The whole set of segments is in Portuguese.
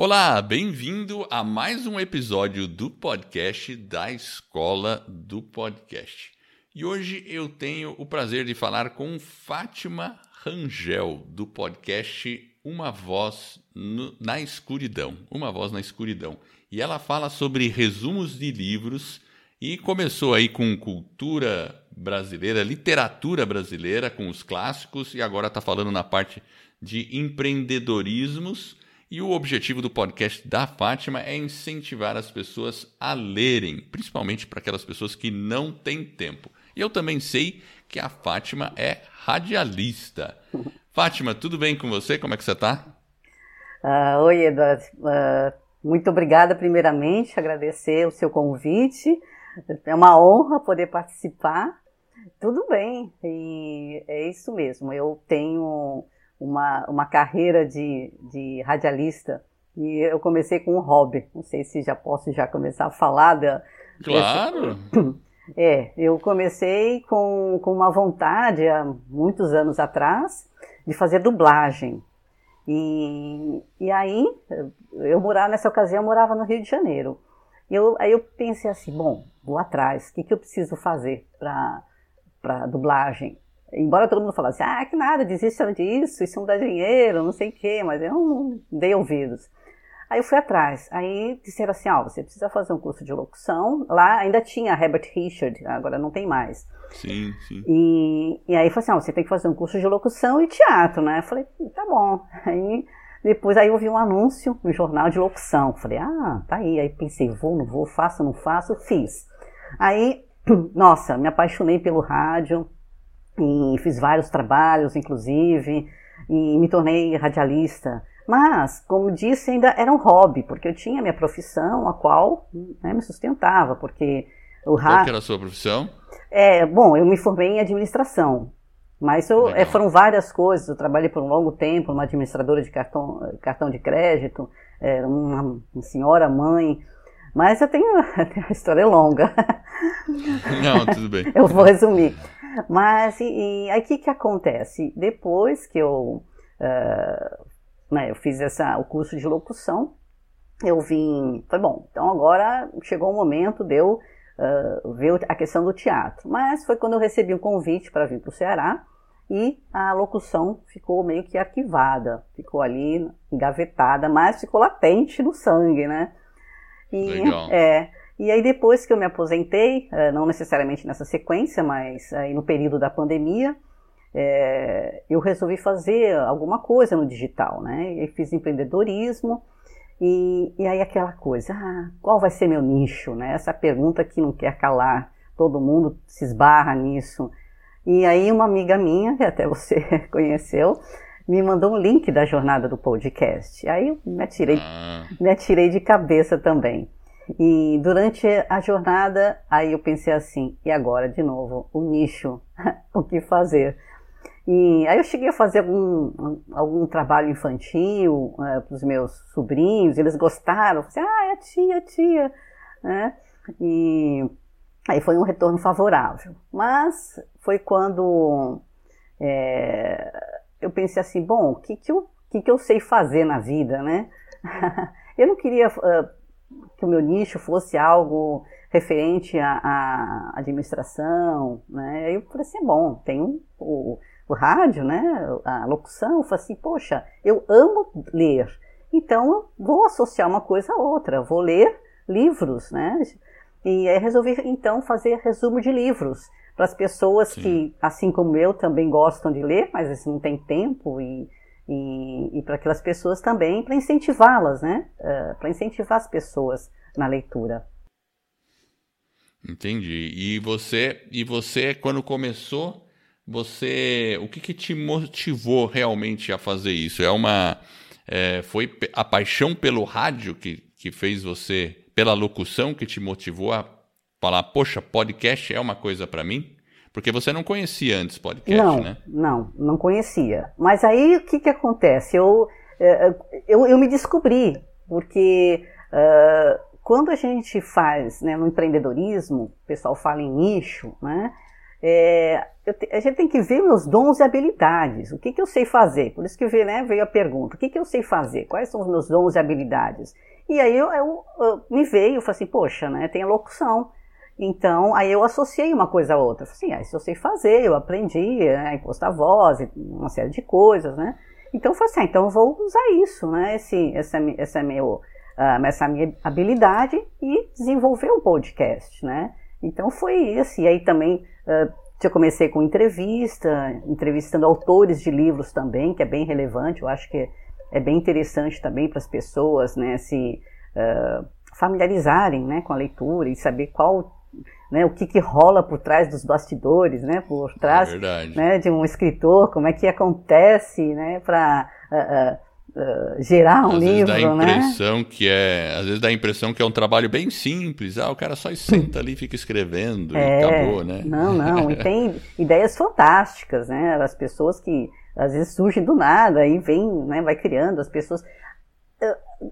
Olá, bem-vindo a mais um episódio do podcast da Escola do Podcast. E hoje eu tenho o prazer de falar com Fátima Rangel, do podcast Uma Voz no, na Escuridão. Uma Voz na Escuridão. E ela fala sobre resumos de livros e começou aí com cultura brasileira, literatura brasileira, com os clássicos, e agora está falando na parte de empreendedorismos e o objetivo do podcast da Fátima é incentivar as pessoas a lerem, principalmente para aquelas pessoas que não têm tempo. E eu também sei que a Fátima é radialista. Fátima, tudo bem com você? Como é que você está? Uh, oi, Eduardo. Uh, muito obrigada, primeiramente, agradecer o seu convite. É uma honra poder participar. Tudo bem, e é isso mesmo. Eu tenho uma, uma carreira de, de radialista e eu comecei com um hobby. Não sei se já posso já começar a falar da. Claro! É, eu comecei com, com uma vontade há muitos anos atrás de fazer dublagem. E, e aí, eu morava, nessa ocasião, eu morava no Rio de Janeiro. Eu, aí eu pensei assim, bom, vou atrás, o que, que eu preciso fazer para dublagem? Embora todo mundo falasse, ah, que nada, desistam disso, isso não dá dinheiro, não sei o quê, mas eu não dei ouvidos. Aí eu fui atrás, aí disseram assim, ó, oh, você precisa fazer um curso de locução, lá ainda tinha Herbert Richard, agora não tem mais. Sim, sim. E, e aí falou assim, ó, oh, você tem que fazer um curso de locução e teatro, né? Eu falei, tá bom. Aí depois aí eu vi um anúncio no jornal de locução, falei, ah, tá aí. Aí pensei, vou, não vou, faço, não faço, fiz. Aí, nossa, me apaixonei pelo rádio, e fiz vários trabalhos, inclusive, e me tornei radialista. Mas, como disse, ainda era um hobby, porque eu tinha minha profissão, a qual né, me sustentava, porque o rádio... Qual que era a sua profissão? É, bom, eu me formei em administração, mas eu, é, foram várias coisas. Eu trabalhei por um longo tempo numa administradora de cartão, cartão de crédito, é, uma, uma senhora mãe, mas eu tenho, a história é longa. Não, tudo bem. eu vou resumir. Mas e, e aí o que, que acontece? Depois que eu, uh, né, eu fiz essa, o curso de locução, eu vim, foi bom, então agora chegou o momento de eu uh, ver a questão do teatro. Mas foi quando eu recebi um convite para vir para o Ceará e a locução ficou meio que arquivada, ficou ali engavetada, mas ficou latente no sangue, né? E, Legal. É, e aí depois que eu me aposentei, eh, não necessariamente nessa sequência, mas aí no período da pandemia, é, eu resolvi fazer alguma coisa no digital, né? E fiz empreendedorismo e, e aí aquela coisa, ah, qual vai ser meu nicho, né? Essa pergunta que não quer calar, todo mundo se esbarra nisso. E aí uma amiga minha, que até você conheceu, me mandou um link da jornada do podcast. Aí eu me atirei, ah. me atirei de cabeça também. E durante a jornada, aí eu pensei assim, e agora de novo, o nicho, o que fazer? E aí eu cheguei a fazer algum, algum trabalho infantil é, para os meus sobrinhos, eles gostaram, assim, ah, é tia, é tia, né? E aí foi um retorno favorável. Mas foi quando é, eu pensei assim, bom, o que, que, eu, que, que eu sei fazer na vida, né? eu não queria uh, que o meu nicho fosse algo referente à, administração, né? Aí eu falei assim, bom, tem o, o, o rádio, né? A locução, eu falei assim, poxa, eu amo ler, então eu vou associar uma coisa a outra, vou ler livros, né? E aí resolvi então fazer resumo de livros para as pessoas Sim. que, assim como eu, também gostam de ler, mas não tem tempo e e, e para aquelas pessoas também, para incentivá-las, né? Uh, para incentivar as pessoas na leitura. Entendi. E você, e você quando começou, você, o que, que te motivou realmente a fazer isso? É uma, é, foi a paixão pelo rádio que, que fez você, pela locução que te motivou a falar, poxa, podcast é uma coisa para mim? Porque você não conhecia antes podcast, não, né? Não, não conhecia. Mas aí o que, que acontece? Eu, é, eu, eu me descobri, porque uh, quando a gente faz né, no empreendedorismo, o pessoal fala em nicho, né? é, te, a gente tem que ver meus dons e habilidades. O que, que eu sei fazer? Por isso que veio, né, veio a pergunta: o que, que eu sei fazer? Quais são os meus dons e habilidades? E aí eu, eu, eu me veio, eu falei assim, poxa, né, tem a locução. Então, aí eu associei uma coisa a outra. Assim, ah, isso eu sei fazer, eu aprendi né, a impostar voz, uma série de coisas, né? Então eu falei assim, ah, então eu vou usar isso, né? Esse, essa, essa, meu, uh, essa minha habilidade e desenvolver um podcast, né? Então foi isso. E aí também uh, eu comecei com entrevista, entrevistando autores de livros também, que é bem relevante. Eu acho que é bem interessante também para as pessoas, né? Se uh, familiarizarem, né, com a leitura e saber qual né, o que, que rola por trás dos bastidores, né, por trás é né, de um escritor, como é que acontece né, para uh, uh, uh, gerar um às livro. Vezes dá a né? impressão né? que é, às vezes dá a impressão que é um trabalho bem simples, ah, o cara só senta ali e fica escrevendo é, e acabou, né? Não, não, e tem ideias fantásticas, né, as pessoas que às vezes surgem do nada e vem, né, vai criando, as pessoas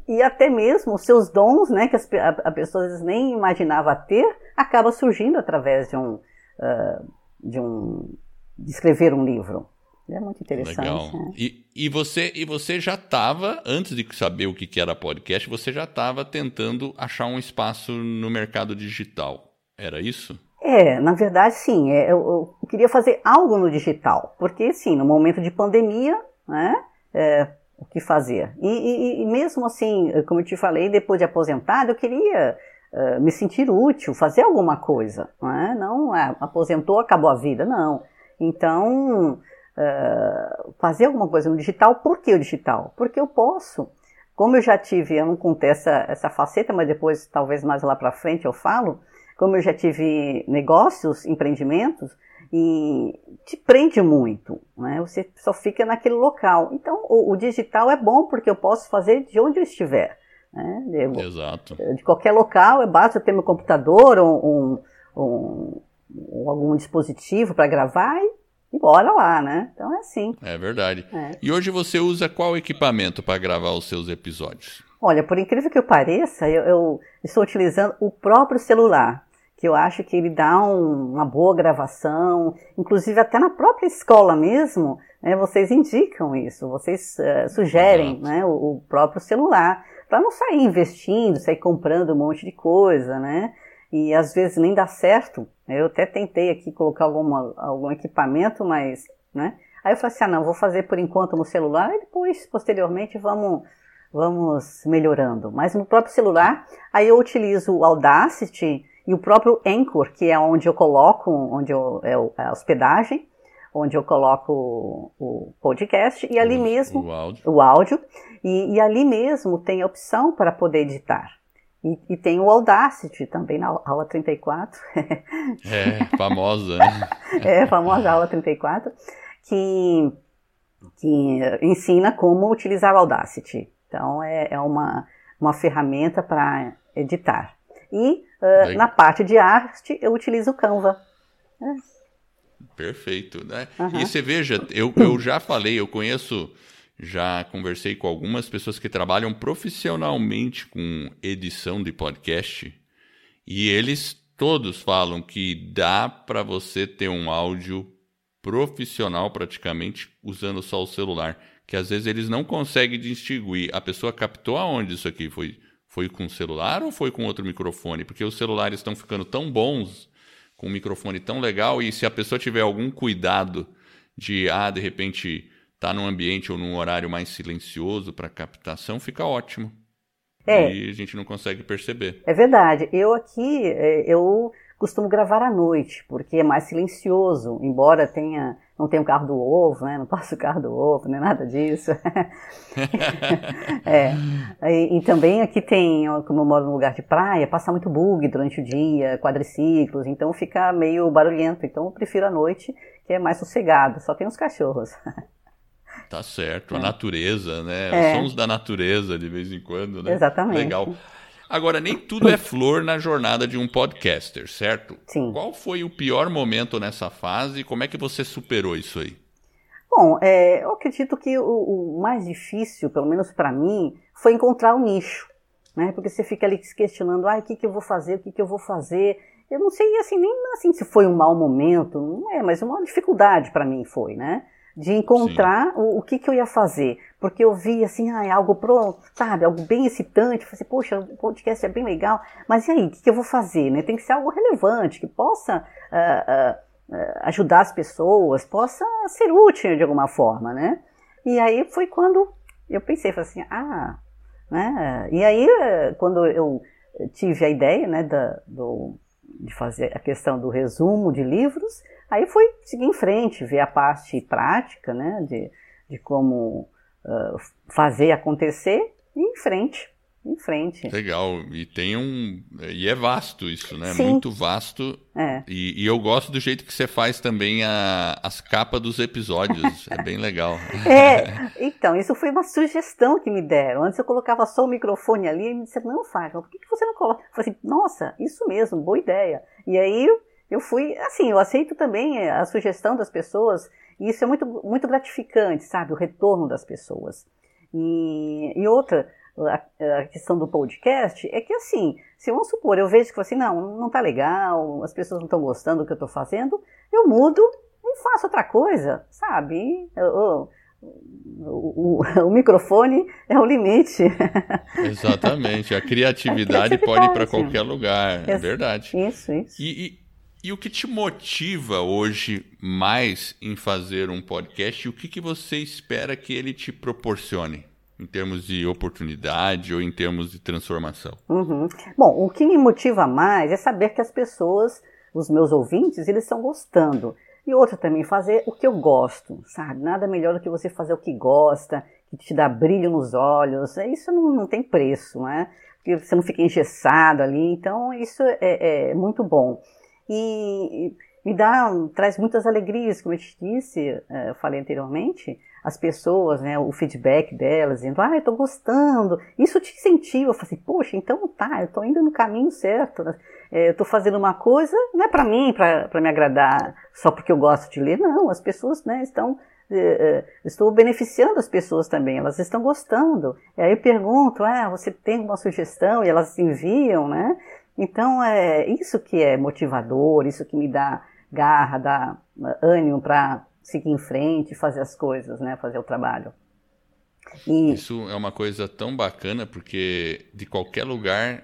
e até mesmo os seus dons, né, que as, a, a pessoa nem imaginava ter, acaba surgindo através de um, uh, de um, de escrever um livro. É muito interessante. Legal. Né? E, e, você, e você já estava, antes de saber o que era podcast, você já estava tentando achar um espaço no mercado digital. Era isso? É, na verdade, sim. É, eu, eu queria fazer algo no digital, porque, sim, no momento de pandemia, né, é, o que fazer. E, e, e, mesmo assim, como eu te falei, depois de aposentado, eu queria uh, me sentir útil, fazer alguma coisa. Não, é? não ah, aposentou, acabou a vida, não. Então, uh, fazer alguma coisa no digital, por que o digital? Porque eu posso. Como eu já tive, eu não contei essa, essa faceta, mas depois, talvez mais lá para frente eu falo, como eu já tive negócios, empreendimentos, e te prende muito, né? Você só fica naquele local. Então, o, o digital é bom porque eu posso fazer de onde eu estiver. Né? Exato. De qualquer local, é basta ter meu computador ou um, um, um, algum dispositivo para gravar e, e bora lá, né? Então é assim. É verdade. É. E hoje você usa qual equipamento para gravar os seus episódios? Olha, por incrível que eu pareça, eu, eu estou utilizando o próprio celular que eu acho que ele dá um, uma boa gravação, inclusive até na própria escola mesmo, né, vocês indicam isso, vocês uh, sugerem né, o, o, próprio celular, para não sair investindo, sair comprando um monte de coisa, né? E às vezes nem dá certo. Eu até tentei aqui colocar alguma, algum equipamento, mas, né? Aí eu falei assim, ah não, vou fazer por enquanto no celular e depois, posteriormente, vamos vamos melhorando. Mas no próprio celular, aí eu utilizo o Audacity, e o próprio Anchor, que é onde eu coloco, onde eu, é, é a hospedagem, onde eu coloco o, podcast, e ali mesmo o áudio, o áudio e, e, ali mesmo tem a opção para poder editar. E, e tem o Audacity também na aula 34. é, famosa, né? é, famosa aula 34, que, que ensina como utilizar o Audacity. Então, é, é uma, uma ferramenta para editar. E uh, na parte de arte eu utilizo o Canva. É. Perfeito, né? Uhum. E você veja, eu, eu já falei, eu conheço, já conversei com algumas pessoas que trabalham profissionalmente com edição de podcast e eles todos falam que dá para você ter um áudio profissional praticamente usando só o celular, que às vezes eles não conseguem distinguir. A pessoa captou aonde isso aqui foi foi com o celular ou foi com outro microfone? Porque os celulares estão ficando tão bons, com um microfone tão legal, e se a pessoa tiver algum cuidado de, ah, de repente, tá num ambiente ou num horário mais silencioso para captação, fica ótimo. É. E a gente não consegue perceber. É verdade. Eu aqui, é, eu costumo gravar à noite, porque é mais silencioso, embora tenha não tenho carro do ovo, né? Não passo o carro do ovo, nem nada disso. é. E, e, também aqui tem, como eu moro num lugar de praia, passa muito bug durante o dia, quadriciclos, então fica meio barulhento. Então eu prefiro a noite, que é mais sossegado, só tem os cachorros. Tá certo, a é. natureza, né? É. Os sons da natureza de vez em quando, né? Exatamente. Legal. Agora, nem tudo é flor na jornada de um podcaster, certo? Sim. Qual foi o pior momento nessa fase e como é que você superou isso aí? Bom, é, eu acredito que o, o mais difícil, pelo menos para mim, foi encontrar o um nicho. Né? Porque você fica ali se questionando, ah, o que, que eu vou fazer, o que, que eu vou fazer, eu não sei assim nem assim se foi um mau momento, não é, mas uma dificuldade para mim foi, né? De encontrar o, o, que, que eu ia fazer. Porque eu vi assim, ah, algo pronto, sabe, algo bem excitante. Eu falei, assim, poxa, o podcast é bem legal, mas e aí, o que, eu vou fazer? Né? Tem que ser algo relevante, que possa uh, uh, ajudar as pessoas, possa ser útil de alguma forma, né? E aí foi quando eu pensei, falei assim, ah, né? E aí, quando eu tive a ideia, né, da, do, de fazer a questão do resumo de livros, aí fui seguir em frente, ver a parte prática, né, de, de como uh, fazer acontecer e em frente em frente. Legal. E tem um. E é vasto isso, né? Sim. Muito vasto. É. E, e, eu gosto do jeito que você faz também a, as capas dos episódios. é bem legal. É, então, isso foi uma sugestão que me deram. Antes eu colocava só o microfone ali e me disseram, não, Fátima, por que, que você não coloca? Eu falei assim, nossa, isso mesmo, boa ideia. E aí eu fui, assim, eu aceito também a sugestão das pessoas, e isso é muito, muito gratificante, sabe? O retorno das pessoas. E, e outra, a, a, questão do podcast é que assim, se vamos supor, eu vejo que assim, não, não tá legal, as pessoas não estão gostando do que eu estou fazendo, eu mudo e faço outra coisa, sabe? Eu, o, o, o, microfone é o limite. Exatamente, a criatividade, a criatividade. pode ir para qualquer lugar, é verdade. Isso, isso. E, e, e, o que te motiva hoje mais em fazer um podcast e o que, que você espera que ele te proporcione? em termos de oportunidade ou em termos de transformação? Uhum. Bom, o que me motiva mais é saber que as pessoas, os meus ouvintes, eles estão gostando. E outra também, fazer o que eu gosto, sabe? Nada melhor do que você fazer o que gosta, que te dá brilho nos olhos. Isso não, não tem preço, né? Porque você não fica engessado ali. Então, isso é, é muito bom. E, me dá, traz muitas alegrias, como eu te disse, é, eu falei anteriormente, as pessoas, né, o feedback delas, dizendo, ah, eu tô gostando, isso te incentiva, eu falei assim, poxa, então tá, eu tô indo no caminho certo, né? é, eu tô fazendo uma coisa, não é para mim, para me agradar, só porque eu gosto de ler, não, as pessoas, né, estão, é, estou beneficiando as pessoas também, elas estão gostando, e aí eu pergunto, ah, você tem uma sugestão, e elas enviam, né, então é isso que é motivador, isso que me dá garra, dá ânimo para seguir em frente, fazer as coisas, né? Fazer o trabalho. E... Isso é uma coisa tão bacana porque de qualquer lugar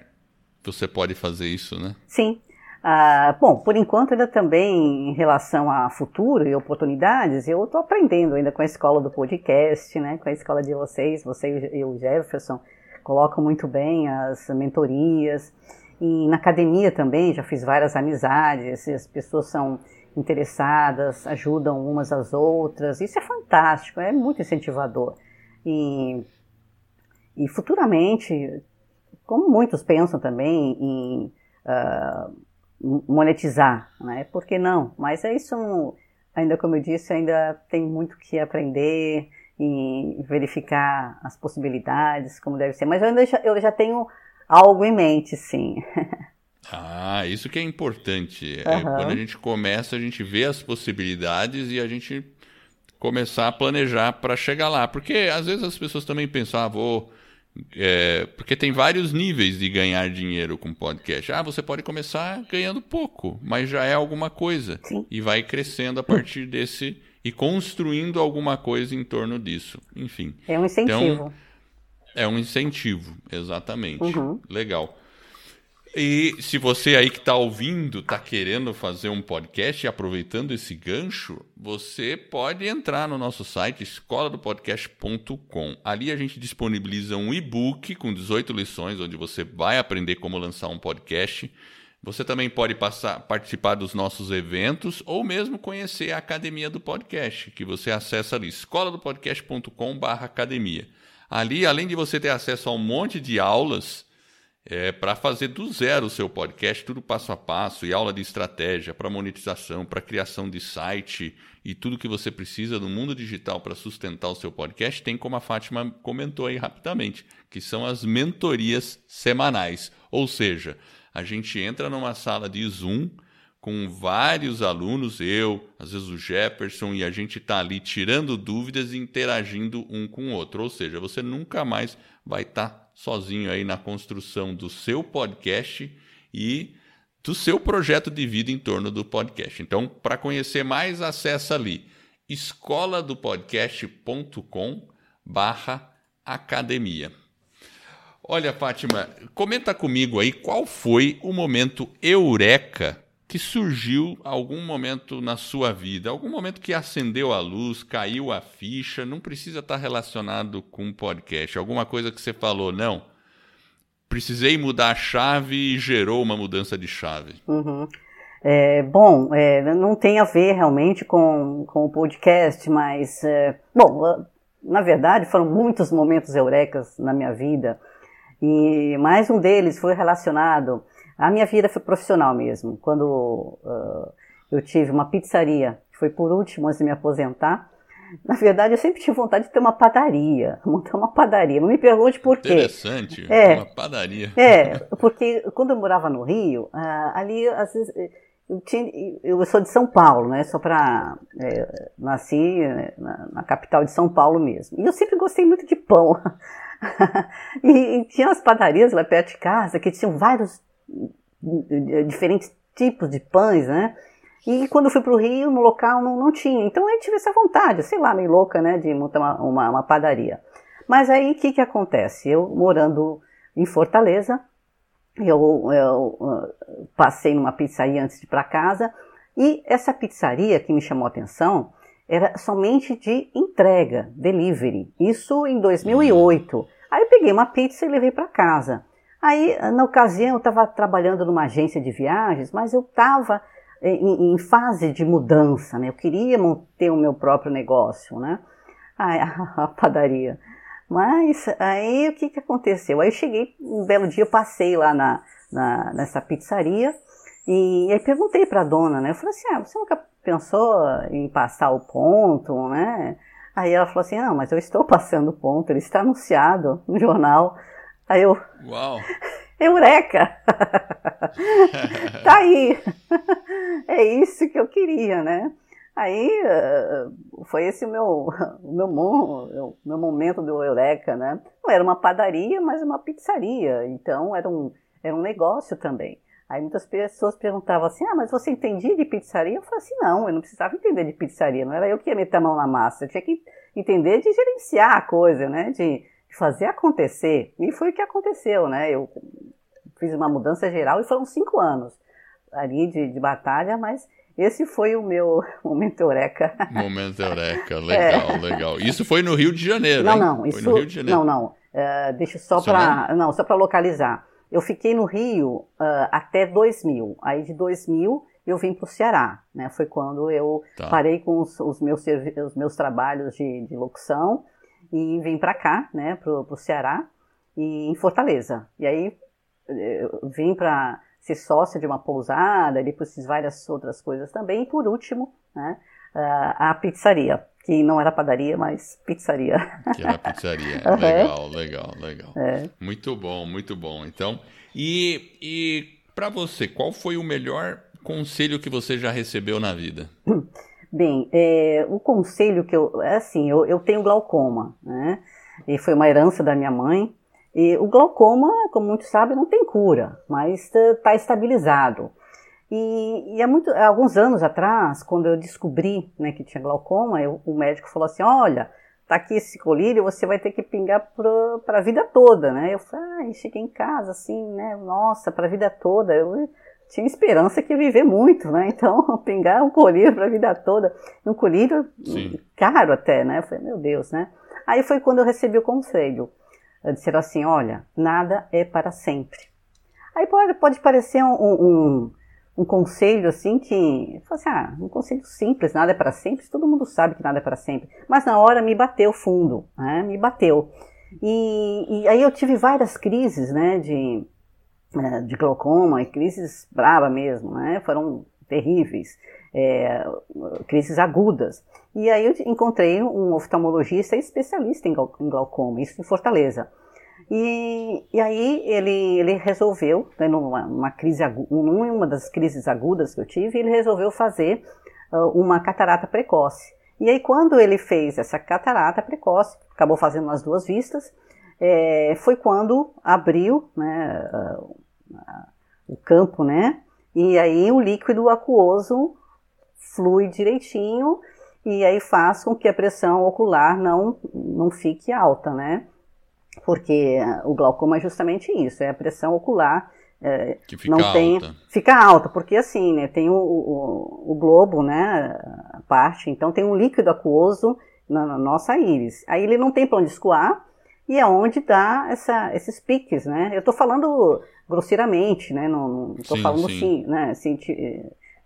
você pode fazer isso, né? Sim. Ah, bom, por enquanto ainda também em relação a futuro e oportunidades, eu estou aprendendo ainda com a escola do podcast, né? Com a escola de vocês, você e o Jefferson colocam muito bem as mentorias. E na academia também já fiz várias amizades, as pessoas são interessadas, ajudam umas às outras. Isso é fantástico, é muito incentivador. E, e futuramente, como muitos pensam também em uh, monetizar, né? Por que não? Mas é isso, ainda como eu disse, ainda tem muito que aprender e verificar as possibilidades, como deve ser. Mas eu, ainda eu já tenho algo em mente, sim. Ah, isso que é importante. Uhum. É, quando a gente começa, a gente vê as possibilidades e a gente começar a planejar para chegar lá. Porque às vezes as pessoas também pensam, ah, vou. É, porque tem vários níveis de ganhar dinheiro com podcast. Ah, você pode começar ganhando pouco, mas já é alguma coisa. Sim. E vai crescendo a partir desse e construindo alguma coisa em torno disso. Enfim. É um incentivo. Então, é um incentivo, exatamente. Uhum. Legal. E se você aí que está ouvindo está querendo fazer um podcast e aproveitando esse gancho, você pode entrar no nosso site escoladopodcast.com. Ali a gente disponibiliza um e-book com 18 lições onde você vai aprender como lançar um podcast. Você também pode passar, participar dos nossos eventos ou mesmo conhecer a Academia do Podcast, que você acessa ali escoladopodcast.com/academia. Ali, além de você ter acesso a um monte de aulas, é, para fazer do zero o seu podcast, tudo passo a passo, e aula de estratégia para monetização, para criação de site e tudo que você precisa no mundo digital para sustentar o seu podcast, tem como a Fátima comentou aí rapidamente, que são as mentorias semanais. Ou seja, a gente entra numa sala de Zoom com vários alunos, eu, às vezes o Jefferson, e a gente está ali tirando dúvidas e interagindo um com o outro. Ou seja, você nunca mais vai estar tá sozinho aí na construção do seu podcast e do seu projeto de vida em torno do podcast. Então, para conhecer mais, acessa ali escoladopodcast.com barra academia. Olha, Fátima, comenta comigo aí qual foi o momento eureka que surgiu algum momento na sua vida, algum momento que acendeu a luz, caiu a ficha, não precisa estar relacionado com um podcast, alguma coisa que você falou, não, precisei mudar a chave e gerou uma mudança de chave. Uhum. É, bom, é, não tem a ver realmente com, com o podcast, mas, é, bom, na verdade foram muitos momentos eurecas na minha vida, e mais um deles foi relacionado a minha vida foi profissional mesmo. Quando uh, eu tive uma pizzaria, que foi por último antes de me aposentar, na verdade, eu sempre tive vontade de ter uma padaria, montar uma padaria. Não me pergunte por quê. Interessante, é, uma padaria. É, porque quando eu morava no Rio, ali, às vezes, eu, tinha, eu sou de São Paulo, né? Só para é, nasci né, na, na, capital de São Paulo mesmo. E eu sempre gostei muito de pão. e, e tinha as padarias lá perto de casa que tinham vários diferentes tipos de pães, né? E quando eu fui para o Rio, no local não, não tinha. Então eu tive essa vontade, sei lá, meio louca, né, de montar uma, uma, uma padaria. Mas aí o que, que acontece? Eu morando em Fortaleza, eu, eu uh, passei numa pizzaria antes de ir para casa e essa pizzaria que me chamou a atenção era somente de entrega, delivery. Isso em 2008. Aí eu peguei uma pizza e levei para casa. Aí, na ocasião, eu estava trabalhando numa agência de viagens, mas eu estava em, em, fase de mudança, né? Eu queria ter o meu próprio negócio, né? A, a padaria. Mas aí o que, que aconteceu? Aí eu cheguei, um belo dia passei lá na, na nessa pizzaria e, e aí perguntei para a dona, né? Eu falei assim, ah, você nunca pensou em passar o ponto, né? Aí ela falou assim, não, mas eu estou passando o ponto, ele está anunciado no jornal. Aí eu. Uau! Eureka! tá aí! é isso que eu queria, né? Aí uh, foi esse o meu, o meu, o meu momento do Eureka, né? Não era uma padaria, mas uma pizzaria. Então era um, era um negócio também. Aí muitas pessoas perguntavam assim: ah, mas você entendia de pizzaria? Eu falei assim: não, eu não precisava entender de pizzaria, não era eu que ia meter a mão na massa, eu tinha que entender de gerenciar a coisa, né? De, fazer acontecer. E foi o que aconteceu, né? Eu fiz uma mudança geral e foram cinco anos ali de, de batalha, mas esse foi o meu momento eureka. Momento eureka, legal, é. legal. Isso foi no Rio de Janeiro, Não, hein? não, isso, no Rio de Janeiro. não, não. Uh, deixa só para, não, só para localizar. Eu fiquei no Rio uh, até 2000. Aí de 2000 eu vim para o Ceará, né? Foi quando eu tá. parei com os, os, meus, os meus trabalhos de, de locução e vim para cá, né, pro, pro Ceará e em Fortaleza. E aí eu vim para ser sócio de uma pousada, depois fiz várias outras coisas também. E por último, né, a pizzaria, que não era padaria, mas pizzaria. Que era pizzaria. Uhum. Legal, legal, legal. É. Muito bom, muito bom. Então, e, e para você, qual foi o melhor conselho que você já recebeu na vida? Bem, é, o conselho que eu. É assim, eu, eu tenho glaucoma, né? E foi uma herança da minha mãe. E o glaucoma, como muitos sabem, não tem cura, mas está estabilizado. E, e há, muito, há, alguns anos atrás, quando eu descobri né, que tinha glaucoma, eu, o médico falou assim: olha, tá aqui esse colírio, você vai ter que pingar para a vida toda, né? Eu falei, ah, cheguei em casa assim, né? Nossa, para a vida toda. Eu, tinha esperança que ia viver muito, né? Então, pingar um colírio para a vida toda, um colírio Sim. caro até, né? Eu falei, meu Deus, né? Aí foi quando eu recebi o conselho. Disseram assim, olha, nada é para sempre. Aí pode, pode parecer um, um, um conselho assim que, assim, ah, um conselho simples, nada é para sempre, todo mundo sabe que nada é para sempre. Mas na hora me bateu fundo, né? Me bateu. E, e aí eu tive várias crises, né? De de glaucoma e crises brava mesmo, né? Foram terríveis, é, crises agudas. E aí eu encontrei um oftalmologista especialista em glaucoma, isso em Fortaleza. E, e aí ele, ele resolveu, né, numa, numa crise numa das crises agudas que eu tive, ele resolveu fazer uh, uma catarata precoce. E aí quando ele fez essa catarata precoce, acabou fazendo nas duas vistas, é, foi quando abriu né, uh, o campo, né? e aí o líquido aquoso flui direitinho e aí faz com que a pressão ocular não, não fique alta, né? Porque o glaucoma é justamente isso, é a pressão ocular é, que fica não tem, alta. Fica alta, porque assim, né, tem o, o, o, globo, né, a parte, então tem um líquido aquoso na, na, nossa íris. Aí ele não tem para onde escoar e é onde dá essa, esses piques, né? Eu estou falando grosseiramente, né, não estou falando sim. Assim, né, cienti,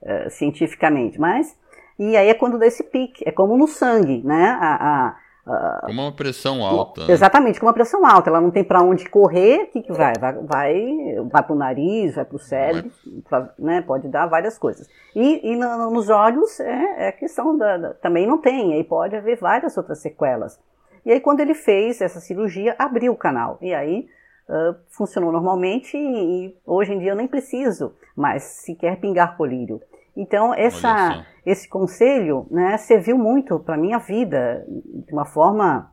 uh, cientificamente, mas e aí é quando dá esse pique, é como no sangue, né, a, a com uma pressão alta. Né? Exatamente, com uma pressão alta. Ela não tem para onde correr, o que, que vai? Vai, vai, vai para o nariz, vai para o cérebro, pra, né? pode dar várias coisas. E, e no, nos olhos é, é questão da, da, Também não tem, aí pode haver várias outras sequelas. E aí, quando ele fez essa cirurgia, abriu o canal. E aí uh, funcionou normalmente e, e, hoje em dia eu nem preciso mais sequer pingar colírio. Então, essa, esse conselho né, serviu muito para a minha vida, de uma forma,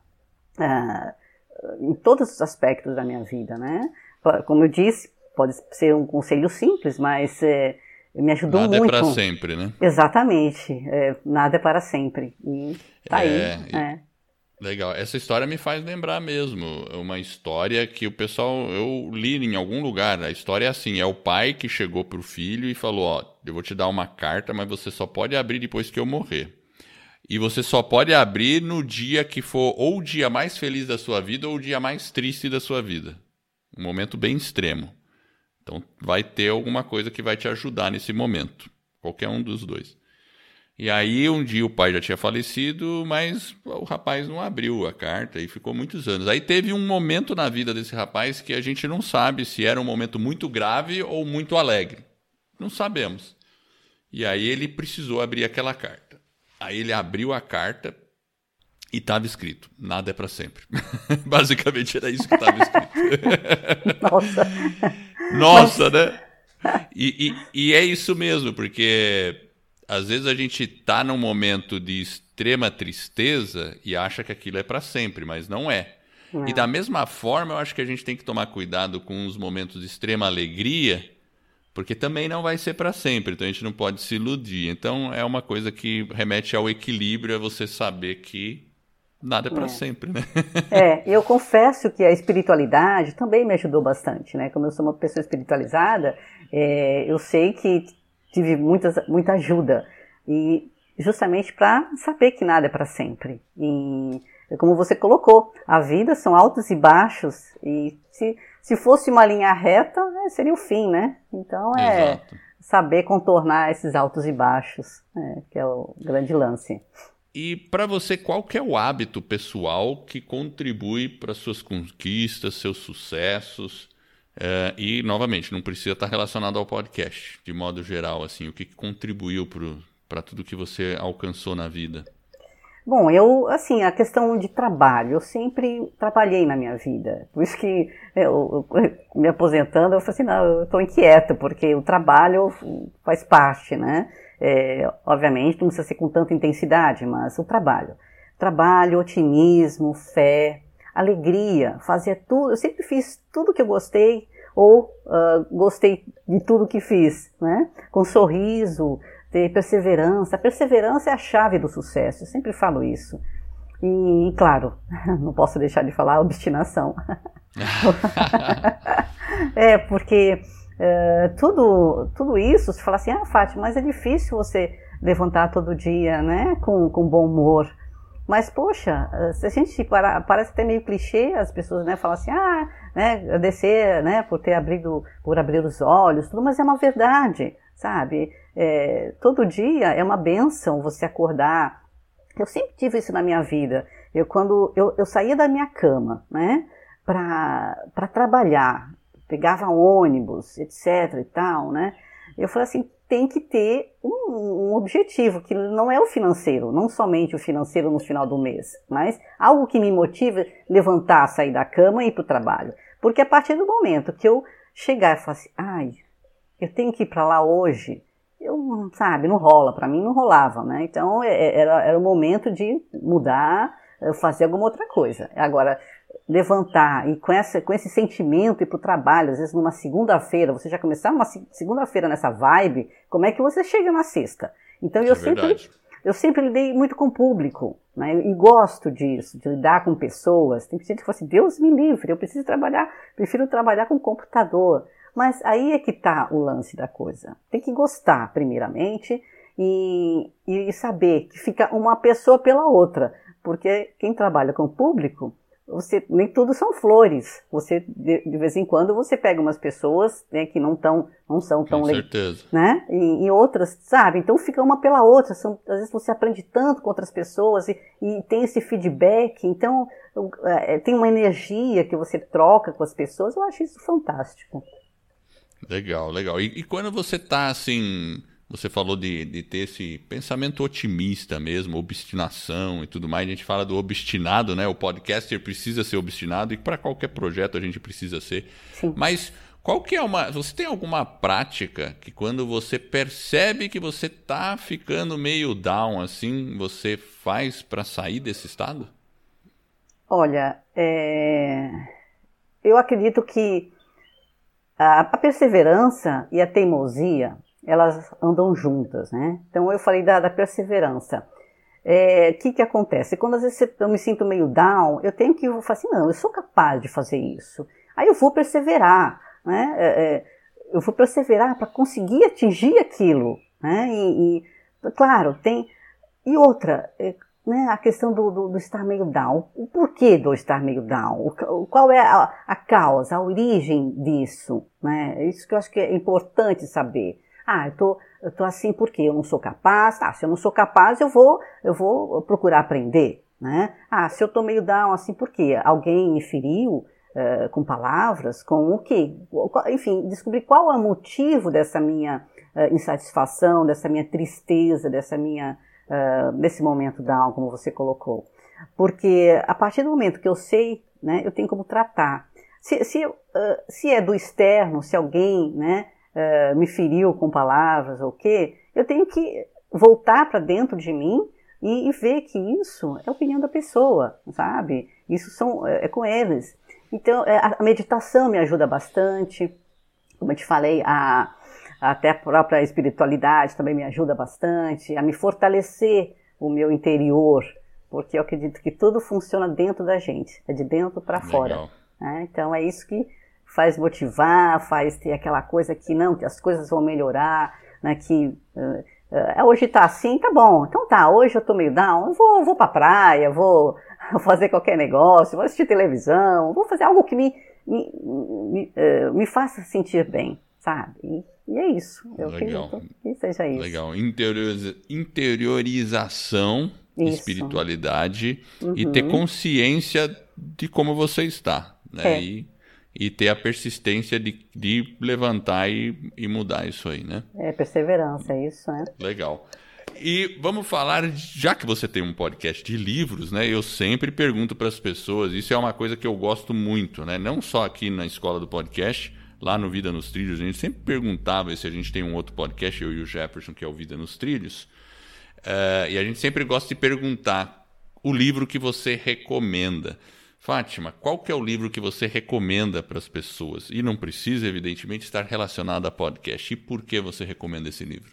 uh, em todos os aspectos da minha vida. Né? Como eu disse, pode ser um conselho simples, mas é, me ajudou nada muito. Nada é para sempre, né? Exatamente, é, nada é para sempre. E tá aí. É, Legal. Essa história me faz lembrar mesmo uma história que o pessoal eu li em algum lugar. A história é assim: é o pai que chegou para o filho e falou: ó, eu vou te dar uma carta, mas você só pode abrir depois que eu morrer. E você só pode abrir no dia que for ou o dia mais feliz da sua vida ou o dia mais triste da sua vida. Um momento bem extremo. Então vai ter alguma coisa que vai te ajudar nesse momento. Qualquer um dos dois. E aí um dia o pai já tinha falecido, mas o rapaz não abriu a carta e ficou muitos anos. Aí teve um momento na vida desse rapaz que a gente não sabe se era um momento muito grave ou muito alegre. Não sabemos. E aí ele precisou abrir aquela carta. Aí ele abriu a carta e estava escrito: nada é para sempre. Basicamente era isso que estava escrito. Nossa. Nossa, né? E, e, e é isso mesmo, porque às vezes a gente está num momento de extrema tristeza e acha que aquilo é para sempre, mas não é. é. E da mesma forma, eu acho que a gente tem que tomar cuidado com os momentos de extrema alegria, porque também não vai ser para sempre, então a gente não pode se iludir. Então é uma coisa que remete ao equilíbrio, é você saber que nada é para é. sempre, né? É, eu confesso que a espiritualidade também me ajudou bastante, né? Como eu sou uma pessoa espiritualizada, é, eu sei que tive muitas, muita ajuda. E justamente para saber que nada é para sempre. E como você colocou, a vida são altos e baixos. E se, se fosse uma linha reta, né, seria o fim, né? Então é Exato. saber contornar esses altos e baixos, né, que é o grande lance. E para você, qual que é o hábito pessoal que contribui para suas conquistas, seus sucessos? É, e, novamente, não precisa estar relacionado ao podcast, de modo geral, assim, o que contribuiu para tudo que você alcançou na vida? Bom, eu, assim, a questão de trabalho, eu sempre trabalhei na minha vida. Por isso que eu, eu me aposentando, eu falei assim, não, eu estou inquieta, porque o trabalho faz parte, né? É, obviamente, não precisa ser com tanta intensidade, mas o trabalho. Trabalho, otimismo, fé, alegria, fazia tudo. Eu sempre fiz tudo que eu gostei ou uh, gostei de tudo que fiz, né? Com sorriso, ter perseverança. A perseverança é a chave do sucesso. Eu sempre falo isso. E, e claro, não posso deixar de falar obstinação. é porque uh, tudo, tudo isso, se fala assim, ah, Fátima, mas é difícil você levantar todo dia, né? Com, com bom humor. Mas, poxa, se a gente para, parece até meio clichê, as pessoas né, falam assim, ah, né, agradecer né, por ter abrido, por abrir os olhos, tudo, mas é uma verdade, sabe? É, todo dia é uma benção você acordar. Eu sempre tive isso na minha vida. Eu, quando eu, eu saía da minha cama, né, para trabalhar, pegava ônibus, etc e tal, né, eu falei assim, tem que ter um, um, objetivo, que não é o financeiro, não somente o financeiro no final do mês, mas algo que me motive levantar, sair da cama e ir para o trabalho. Porque a partir do momento que eu chegar e falar assim, ai, eu tenho que ir para lá hoje, eu, sabe, não rola, para mim não rolava, né? Então é, é, era, era o momento de mudar, fazer alguma outra coisa. Agora, levantar e com, essa, com esse sentimento ir para o trabalho, às vezes numa segunda-feira, você já começar uma segunda-feira nessa vibe, como é que você chega na sexta? Então eu é sempre eu sempre lidei muito com o público, né? E gosto disso, de lidar com pessoas. Tem gente que fala assim, Deus me livre, eu preciso trabalhar, prefiro trabalhar com computador. Mas aí é que está o lance da coisa. Tem que gostar, primeiramente, e, e saber que fica uma pessoa pela outra. Porque quem trabalha com o público você nem tudo são flores. Você de, de vez em quando você pega umas pessoas né, que não tão, não são tão legais, né? E, e, outras, sabe? Então fica uma pela outra. São, às vezes você aprende tanto com outras pessoas e, e tem esse feedback. Então é, tem uma energia que você troca com as pessoas. Eu acho isso fantástico. Legal, legal. E, e quando você está assim você falou de, de ter esse pensamento otimista mesmo, obstinação e tudo mais. A gente fala do obstinado, né? O podcaster precisa ser obstinado e para qualquer projeto a gente precisa ser. Sim. Mas qual que é uma. Você tem alguma prática que quando você percebe que você tá ficando meio down assim, você faz para sair desse estado? Olha, é... eu acredito que a perseverança e a teimosia elas andam juntas, né? Então eu falei da, da perseverança. O é, que que acontece? Quando às vezes eu me sinto meio down, eu tenho que falar assim, não, eu sou capaz de fazer isso. Aí eu vou perseverar, né? É, é, eu vou perseverar para conseguir atingir aquilo, né? E, e, claro, tem e outra, é, né? A questão do, do, do, estar meio down. O porquê do estar meio down? O, qual é a, a causa, a origem disso, né? Isso que eu acho que é importante saber. Ah, eu tô, eu tô assim porque eu não sou capaz. Ah, se eu não sou capaz, eu vou, eu vou procurar aprender, né? Ah, se eu tô meio down assim porque alguém me feriu uh, com palavras, com o quê? Enfim, descobrir qual é o motivo dessa minha uh, insatisfação, dessa minha tristeza, dessa minha, uh, desse momento down, como você colocou. Porque a partir do momento que eu sei, né, eu tenho como tratar. Se, se, se é do externo, se alguém, né, uh, me feriu com palavras ou o quê, eu tenho que voltar para dentro de mim e, e, ver que isso é a opinião da pessoa, sabe? Isso são, é, é com eles. Então, é, a meditação me ajuda bastante. Como eu te falei, a, até a própria espiritualidade também me ajuda bastante a me fortalecer o meu interior, porque eu acredito que tudo funciona dentro da gente, é de dentro para fora. Né? Então, é isso que faz motivar, faz ter aquela coisa que não, que as coisas vão melhorar, né, que uh, uh, hoje tá assim, tá bom, então tá, hoje eu tô meio down, vou, vou pra praia, vou fazer qualquer negócio, vou assistir televisão, vou fazer algo que me, me, me, uh, me faça sentir bem, sabe? E, e é isso, eu Legal. que seja isso. Legal, Interioriza, interiorização, isso. espiritualidade uhum. e ter consciência de como você está, né? É. E e ter a persistência de, de levantar e, e mudar isso aí, né? É, perseverança, é isso, né? Legal. E vamos falar, já que você tem um podcast de livros, né? Eu sempre pergunto para as pessoas, isso é uma coisa que eu gosto muito, né? Não só aqui na escola do podcast, lá no Vida nos Trilhos, a gente sempre perguntava se a gente tem um outro podcast, eu e o Jefferson, que é o Vida nos Trilhos, uh, e a gente sempre gosta de perguntar o livro que você recomenda. Fátima, qual que é o livro que você recomenda para as pessoas? E não precisa, evidentemente, estar relacionado a podcast. E por que você recomenda esse livro?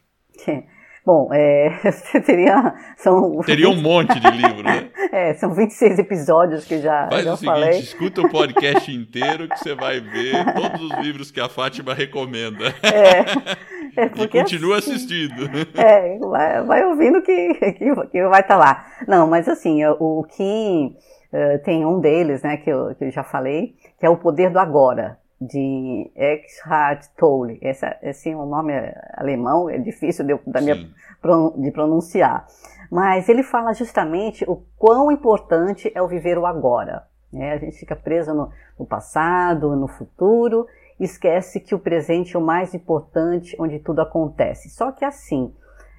Bom, é, teria, são... teria um monte de livro, né? é, são 26 episódios que já, Faz já o seguinte, falei. escuta o podcast inteiro que você vai ver todos os livros que a Fátima recomenda. É, é porque e continua assim, assistindo. É, vai, vai ouvindo que, que, que vai estar tá lá. Não, mas assim, o que Uh, tem um deles, né, que eu, que eu já falei, que é O Poder do Agora, de Eckhart Tolle. Esse, esse é um nome alemão, é difícil de, da minha, de pronunciar. Mas ele fala justamente o quão importante é o viver o agora. Né? A gente fica preso no, no passado, no futuro, esquece que o presente é o mais importante, onde tudo acontece. Só que assim,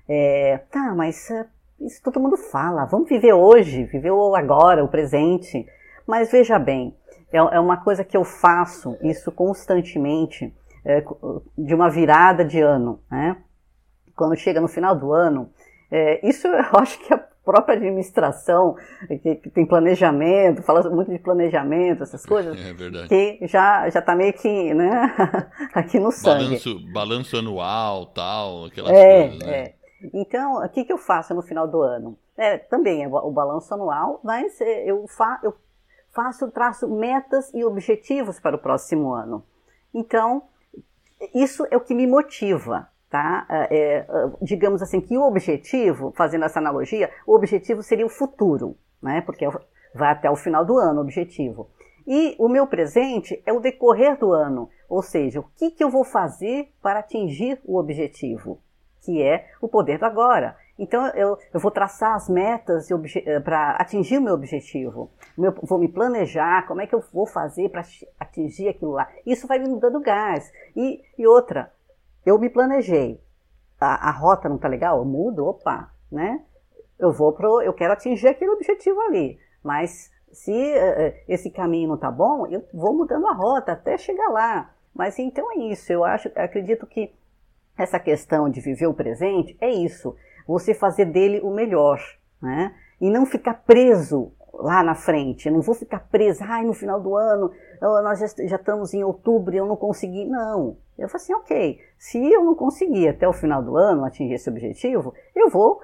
é, tá, mas isso todo mundo fala. Vamos viver hoje, viver o agora, o presente. Mas veja bem, é, é uma coisa que eu faço isso constantemente, é, de uma virada de ano. Né? Quando chega no final do ano, é, isso eu acho que é própria administração, que, que, tem planejamento, fala muito de planejamento, essas coisas, é verdade. que já já está meio que né, aqui no sangue. Balanço, balanço anual, tal, aquelas é, coisas, né? É. Então, o que, que eu faço no final do ano? É, também é o balanço anual, mas é, eu, fa eu faço, traço metas e objetivos para o próximo ano. Então, isso é o que me motiva, tá? É, é, digamos assim, que o objetivo, fazendo essa analogia, o objetivo seria o futuro, né? Porque vai até o final do ano o objetivo. E o meu presente é o decorrer do ano, ou seja, o que, que eu vou fazer para atingir o objetivo, que é o poder do agora. Então eu, eu vou traçar as metas eh, para atingir o meu objetivo. Meu, vou me planejar, como é que eu vou fazer para atingir aquilo lá. Isso vai me dando gás. E, e outra, eu me planejei. A, a rota não está legal? Eu mudo, opa, né? Eu vou pro, eu quero atingir aquele objetivo ali. Mas se uh, esse caminho não está bom, eu vou mudando a rota até chegar lá. Mas então é isso. Eu acho, acredito que essa questão de viver o presente é isso você fazer dele o melhor, né? E não ficar preso lá na frente. Eu não vou ficar preso, ai, no final do ano, nós já, estamos em outubro e eu não consegui. Não. Eu falei assim, ok, se eu não conseguir até o final do ano atingir esse objetivo, eu vou,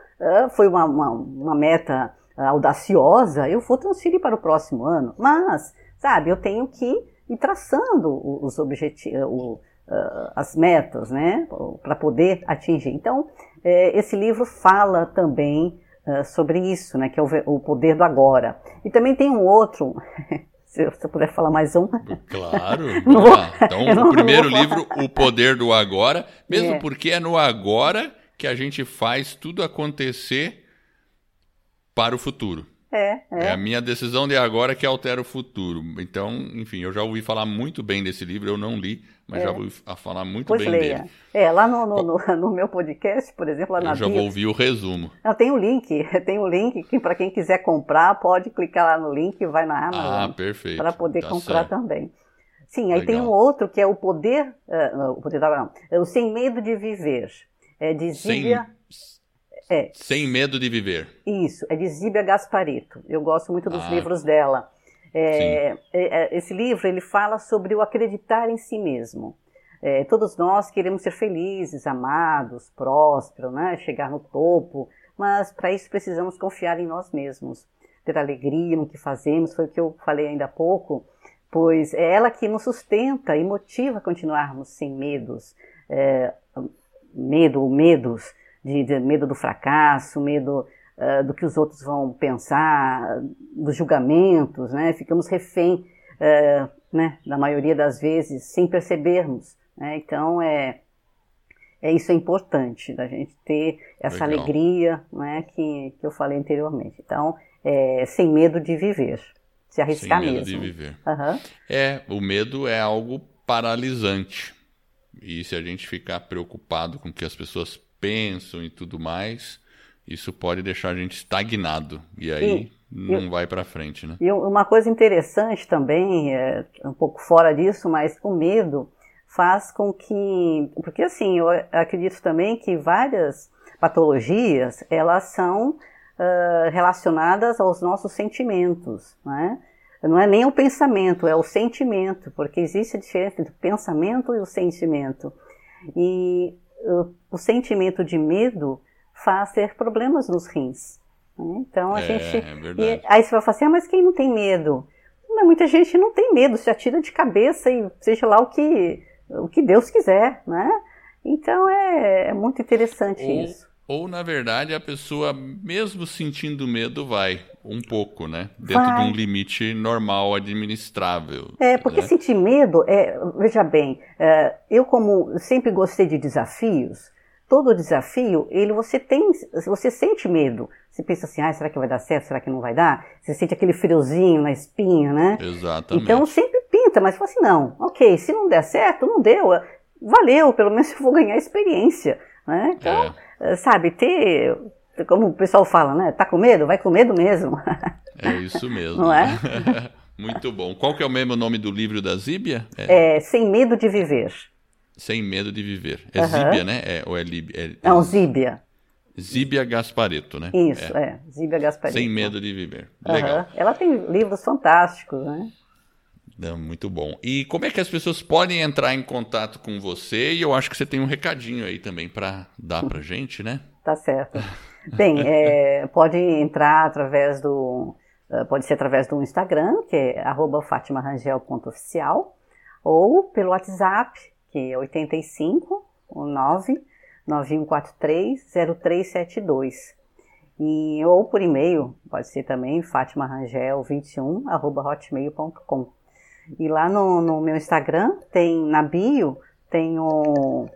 foi uma, uma, uma meta audaciosa, eu vou transferir para o próximo ano. Mas, sabe, eu tenho que ir traçando os objetivos, uh, as metas, né, para poder atingir. Então, é, esse livro fala também uh, sobre isso, né, que é o, o, poder do agora. E também tem um outro, se você puder falar mais um. Claro. vou, então, o primeiro livro, O Poder do Agora, mesmo é. porque é no agora que a gente faz tudo acontecer para o futuro. É, é. é, a minha decisão de agora que altera o futuro. Então, enfim, eu já ouvi falar muito bem desse livro, eu não li, mas é. já ouvi falar muito pois bem leia. dele. É, lá no, no, no, no, meu podcast, por exemplo, lá eu na já vou ouvir o resumo. Eu tenho o link, tem o link que para quem quiser comprar, pode clicar lá no link e vai na Amazon. Ah, perfeito. Para poder tá comprar certo. também. Sim, aí Legal. tem um outro que é o poder, uh, o poder da não, é o sem medo de viver. É de Zíbia... Sem... É. Sem medo de viver. Isso, é de Zíbia Gasparito. Eu gosto muito dos Ah. livros dela. É, é, é, esse livro ele fala sobre o acreditar em si mesmo. É, todos nós queremos ser felizes, amados, prósperos, né? chegar no topo, mas para isso precisamos confiar em nós mesmos, ter alegria no que fazemos, foi o que eu falei ainda há pouco, pois é ela que nos sustenta e motiva a continuarmos sem medos, é, medo ou medos, de, de medo do fracasso, medo uh, do que os outros vão pensar, dos julgamentos, né? Ficamos refém, uh, né? Da maioria das vezes, sem percebermos. Né? Então, é, é isso é importante, da gente ter essa Legal. alegria, né? Que, que eu falei anteriormente. Então, é, sem medo de viver, se arriscar Sem medo mesmo. de viver. Aham. É, o medo é algo paralisante. E se a gente ficar preocupado com o que as pessoas pensam e tudo mais, isso pode deixar a gente estagnado. E aí não vai para frente, né? E uma coisa interessante também, é um pouco fora disso, mas o medo faz com que. Porque assim, eu acredito também que várias patologias elas são ah, relacionadas aos nossos sentimentos, né? Não é nem o pensamento, é o sentimento, porque existe a diferença entre o pensamento e o sentimento. E uh, o sentimento de medo faz ter problemas nos rins. né? Então a É, gente. é aí você vai falar assim, ah, mas quem não tem medo? Mas muita gente não tem medo, se atira de cabeça e seja lá o que, o que Deus quiser, né? Então é, é muito interessante isso. Ou, na verdade, a pessoa, mesmo sentindo medo, vai um pouco, né? Dentro Vai. de um limite normal, administrável. É, porque né? sentir medo, é, veja bem, é, eu como sempre gostei de desafios, todo desafio, ele você tem, você sente medo. Você pensa assim, ah, será que vai dar certo? Será que não vai dar? Você sente aquele friozinho na espinha, né? Exatamente. Então sempre pinta, mas fala assim, não, ok, se não der certo, não deu, valeu, pelo menos eu vou ganhar experiência, né? Então, eh, sabe, ter, como o pessoal fala, né? Tá com medo? Vai com medo mesmo. É isso mesmo. Não é? Muito bom. Qual que é o mesmo nome do livro da Zíbia? É É, sem medo de viver. Sem Medo de Viver. É Aham. Zíbia, né? É, ou é Líbia? É, Não, Zíbia. Zíbia Gaspareto, né? Isso, é. é Zíbia Gaspareto. Sem medo de viver. Legal. Uhum. Ela tem livros fantásticos, né? Muito bom. E como é que as pessoas podem entrar em contato com você? E eu acho que você tem um recadinho aí também para dar para gente, né? Tá certo. Bem, é, pode entrar através do. Eh, pode ser através do Instagram, que é fatimarangel.oficial, ou pelo WhatsApp, que é 85 9 9143 0372. E, ou por e-mail, pode ser também fatimarangel21 hotmail.com. E lá no, no meu Instagram tem na bio tem um,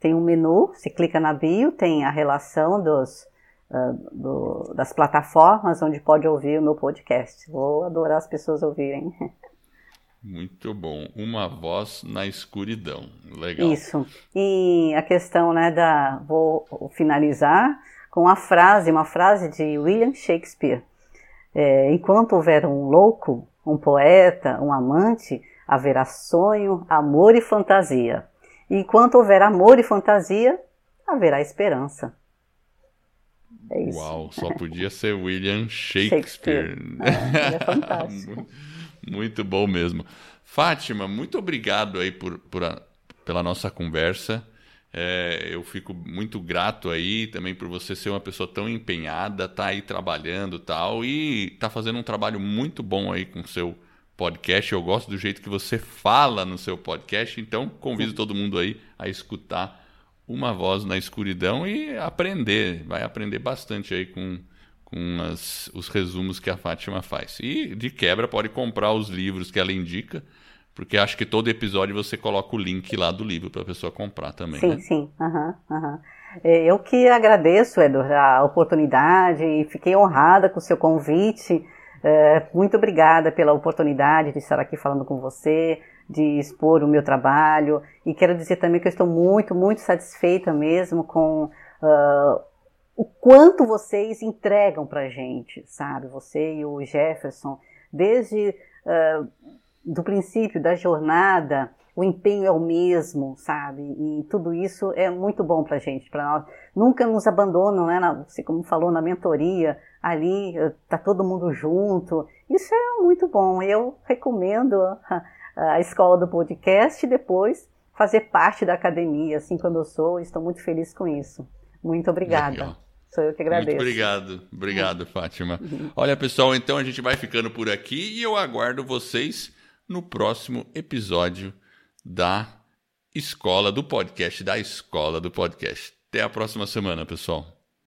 tem um menu, você clica na bio, tem a relação dos, uh, do, das plataformas onde pode ouvir o meu podcast. Vou adorar as pessoas ouvirem. Muito bom. Uma voz na escuridão. Legal. Isso. E a questão, né, da. Vou finalizar com a frase, uma frase de William Shakespeare. É, Enquanto houver um louco, um poeta, um amante, haverá sonho, amor e fantasia. E enquanto houver amor e fantasia, haverá esperança. É isso. Uau, só podia ser William Shakespeare. Shakespeare. É, é fantástico. muito bom mesmo. Fátima, muito obrigado aí por, por a, pela nossa conversa. É, eu fico muito grato aí também por você ser uma pessoa tão empenhada, tá aí trabalhando tal e tá fazendo um trabalho muito bom aí com o seu podcast. Eu gosto do jeito que você fala no seu podcast, então convido todo mundo aí a escutar uma voz na escuridão e aprender. Vai aprender bastante aí com, com as, os resumos que a Fátima faz. E de quebra pode comprar os livros que ela indica porque acho que todo episódio você coloca o link lá do livro para a pessoa comprar também. Sim, né? sim. Uhum, uhum. Eu que agradeço, Edor, a oportunidade e fiquei honrada com o seu convite. É, muito obrigada pela oportunidade de estar aqui falando com você, de expor o meu trabalho. E quero dizer também que eu estou muito, muito satisfeita mesmo com uh, o quanto vocês entregam para gente, sabe? Você e o Jefferson, desde. Uh, do princípio da jornada, o empenho é o mesmo, sabe? E tudo isso é muito bom para a gente, para nós. Nunca nos abandonam, né? Você como falou na mentoria, ali tá todo mundo junto. Isso é muito bom. Eu recomendo a, a escola do podcast depois fazer parte da academia, assim como eu sou. Estou muito feliz com isso. Muito obrigada. Legal. Sou eu que agradeço. Muito obrigado. Obrigado, Fátima. Olha, pessoal, então a gente vai ficando por aqui e eu aguardo vocês no próximo episódio da Escola do Podcast, da Escola do Podcast. Até a próxima semana, pessoal.